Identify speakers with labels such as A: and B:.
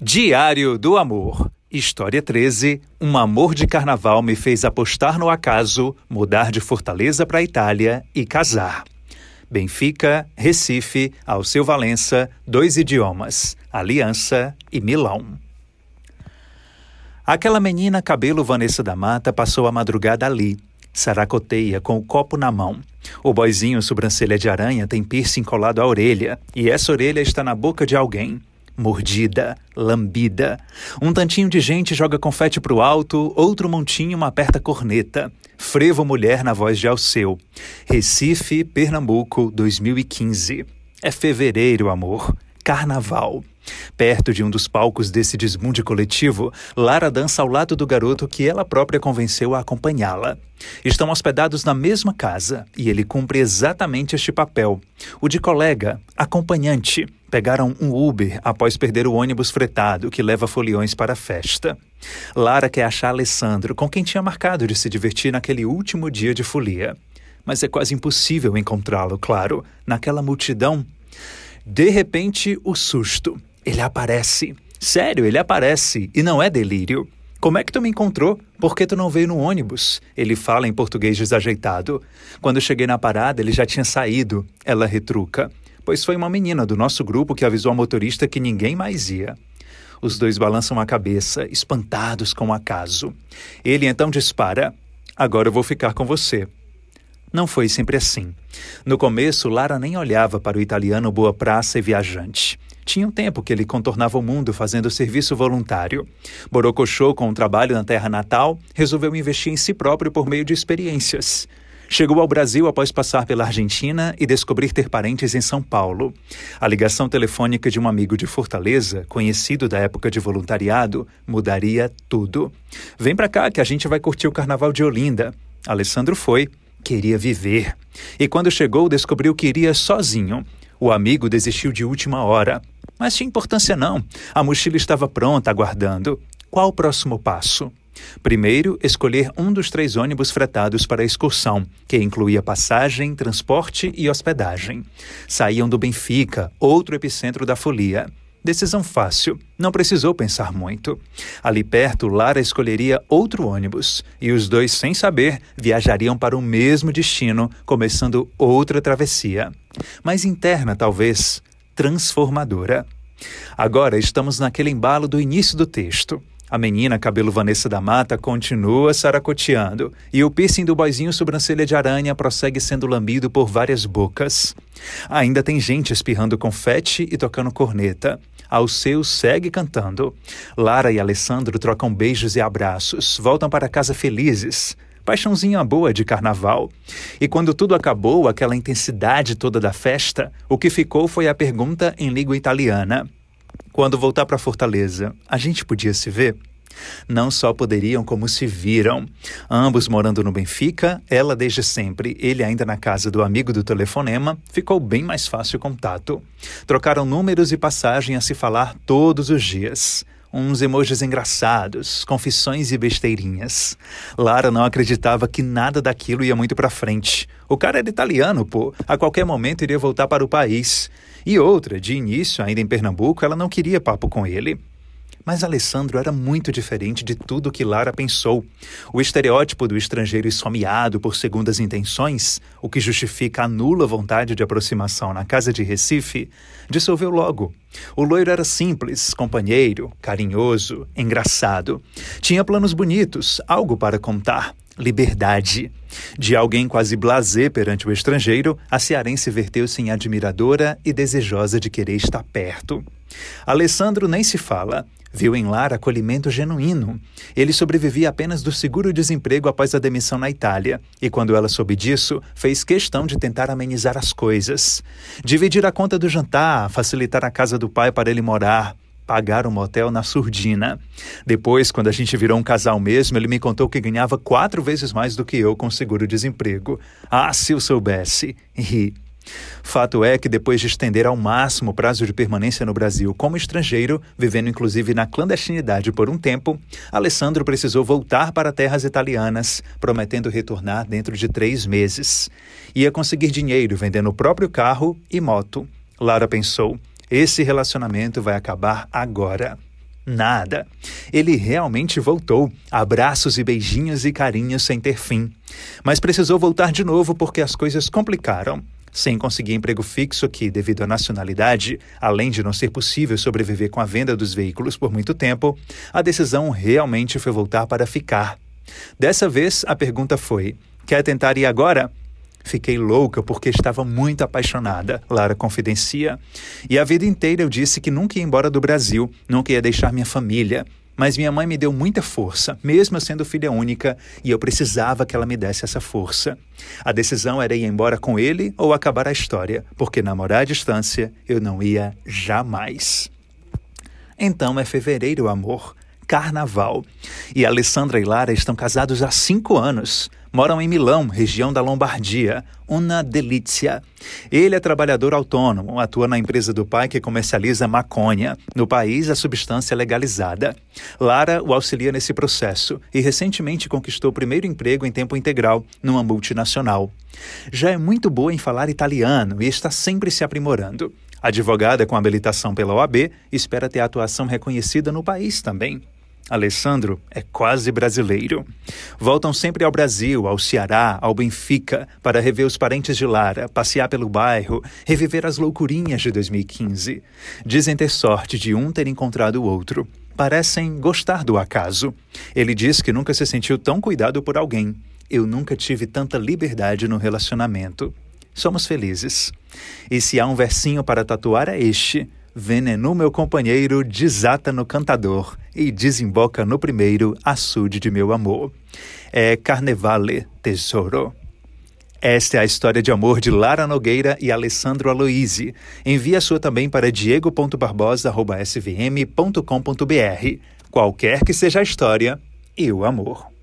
A: Diário do Amor. História 13. Um amor de carnaval me fez apostar no acaso, mudar de Fortaleza para Itália e casar. Benfica, Recife, Alceu Valença, dois idiomas, Aliança e Milão. Aquela menina cabelo Vanessa da Mata passou a madrugada ali, saracoteia com o copo na mão. O boizinho sobrancelha de aranha tem piercing colado à orelha, e essa orelha está na boca de alguém mordida, lambida. Um tantinho de gente joga confete pro alto, outro montinho aperta corneta. Frevo mulher na voz de Alceu. Recife, Pernambuco, 2015. É fevereiro, amor. Carnaval. Perto de um dos palcos desse desmunde coletivo, Lara dança ao lado do garoto que ela própria convenceu a acompanhá-la. Estão hospedados na mesma casa e ele cumpre exatamente este papel: o de colega, acompanhante. Pegaram um Uber após perder o ônibus fretado que leva foliões para a festa. Lara quer achar Alessandro, com quem tinha marcado de se divertir naquele último dia de folia. Mas é quase impossível encontrá-lo, claro, naquela multidão. De repente, o susto. Ele aparece. Sério, ele aparece. E não é delírio. Como é que tu me encontrou? Por que tu não veio no ônibus? Ele fala em português desajeitado. Quando cheguei na parada, ele já tinha saído. Ela retruca pois foi uma menina do nosso grupo que avisou a motorista que ninguém mais ia. Os dois balançam a cabeça, espantados com o acaso. Ele então dispara: Agora eu vou ficar com você. Não foi sempre assim. No começo, Lara nem olhava para o italiano boa praça e viajante. Tinha um tempo que ele contornava o mundo fazendo serviço voluntário. Borocochô, com o um trabalho na terra natal, resolveu investir em si próprio por meio de experiências. Chegou ao Brasil após passar pela Argentina e descobrir ter parentes em São Paulo. A ligação telefônica de um amigo de Fortaleza, conhecido da época de voluntariado, mudaria tudo. Vem pra cá que a gente vai curtir o carnaval de Olinda. Alessandro foi, queria viver. E quando chegou, descobriu que iria sozinho. O amigo desistiu de última hora. Mas tinha importância não. A mochila estava pronta, aguardando. Qual o próximo passo? Primeiro, escolher um dos três ônibus fretados para a excursão, que incluía passagem, transporte e hospedagem. Saíam do Benfica, outro epicentro da folia. Decisão fácil, não precisou pensar muito. Ali perto, Lara escolheria outro ônibus e os dois, sem saber, viajariam para o mesmo destino, começando outra travessia. Mais interna, talvez, transformadora. Agora estamos naquele embalo do início do texto. A menina, cabelo Vanessa da Mata, continua saracoteando e o piercing do boizinho sobrancelha de aranha prossegue sendo lambido por várias bocas. Ainda tem gente espirrando confete e tocando corneta. Alceu segue cantando. Lara e Alessandro trocam beijos e abraços, voltam para casa felizes. Paixãozinha boa de carnaval. E quando tudo acabou, aquela intensidade toda da festa, o que ficou foi a pergunta em língua italiana. Quando voltar para Fortaleza, a gente podia se ver? Não só poderiam, como se viram. Ambos morando no Benfica, ela desde sempre, ele ainda na casa do amigo do telefonema, ficou bem mais fácil o contato. Trocaram números e passagem a se falar todos os dias uns emojis engraçados, confissões e besteirinhas. Lara não acreditava que nada daquilo ia muito para frente. O cara era italiano, pô. A qualquer momento iria voltar para o país. E outra, de início, ainda em Pernambuco, ela não queria papo com ele. Mas Alessandro era muito diferente de tudo que Lara pensou. O estereótipo do estrangeiro esfomeado por segundas intenções, o que justifica a nula vontade de aproximação na casa de Recife, dissolveu logo. O loiro era simples, companheiro, carinhoso, engraçado. Tinha planos bonitos, algo para contar liberdade. De alguém quase blasé perante o estrangeiro, a cearense verteu-se em admiradora e desejosa de querer estar perto. Alessandro nem se fala. Viu em Lara acolhimento genuíno. Ele sobrevivia apenas do seguro-desemprego após a demissão na Itália, e quando ela soube disso, fez questão de tentar amenizar as coisas. Dividir a conta do jantar, facilitar a casa do pai para ele morar, pagar um motel na surdina. Depois, quando a gente virou um casal mesmo, ele me contou que ganhava quatro vezes mais do que eu com seguro-desemprego. Ah, se eu soubesse! Ri. Fato é que, depois de estender ao máximo o prazo de permanência no Brasil como estrangeiro, vivendo inclusive na clandestinidade por um tempo, Alessandro precisou voltar para terras italianas, prometendo retornar dentro de três meses. Ia conseguir dinheiro vendendo o próprio carro e moto. Lara pensou: esse relacionamento vai acabar agora. Nada. Ele realmente voltou, abraços e beijinhos e carinhos sem ter fim. Mas precisou voltar de novo porque as coisas complicaram. Sem conseguir emprego fixo aqui devido à nacionalidade, além de não ser possível sobreviver com a venda dos veículos por muito tempo, a decisão realmente foi voltar para ficar. Dessa vez, a pergunta foi: quer tentar ir agora? Fiquei louca porque estava muito apaixonada, Lara confidencia. E a vida inteira eu disse que nunca ia embora do Brasil, nunca ia deixar minha família. Mas minha mãe me deu muita força, mesmo sendo filha única, e eu precisava que ela me desse essa força. A decisão era ir embora com ele ou acabar a história, porque namorar à distância eu não ia jamais. Então é fevereiro, amor. Carnaval. E Alessandra e Lara estão casados há cinco anos. Moram em Milão, região da Lombardia. Una delícia. Ele é trabalhador autônomo, atua na empresa do pai que comercializa maconha. No país, a substância é legalizada. Lara o auxilia nesse processo e recentemente conquistou o primeiro emprego em tempo integral numa multinacional. Já é muito boa em falar italiano e está sempre se aprimorando. Advogada com habilitação pela OAB, espera ter atuação reconhecida no país também. Alessandro é quase brasileiro. Voltam sempre ao Brasil, ao Ceará, ao Benfica, para rever os parentes de Lara, passear pelo bairro, reviver as loucurinhas de 2015. Dizem ter sorte de um ter encontrado o outro. Parecem gostar do acaso. Ele diz que nunca se sentiu tão cuidado por alguém. Eu nunca tive tanta liberdade no relacionamento. Somos felizes. E se há um versinho para tatuar é este. Venenu, meu companheiro, desata no cantador e desemboca no primeiro açude de meu amor. É Carnevale, tesouro. Esta é a história de amor de Lara Nogueira e Alessandro Aloisi. Envie a sua também para diego.barbosa.svm.com.br. Qualquer que seja a história e o amor.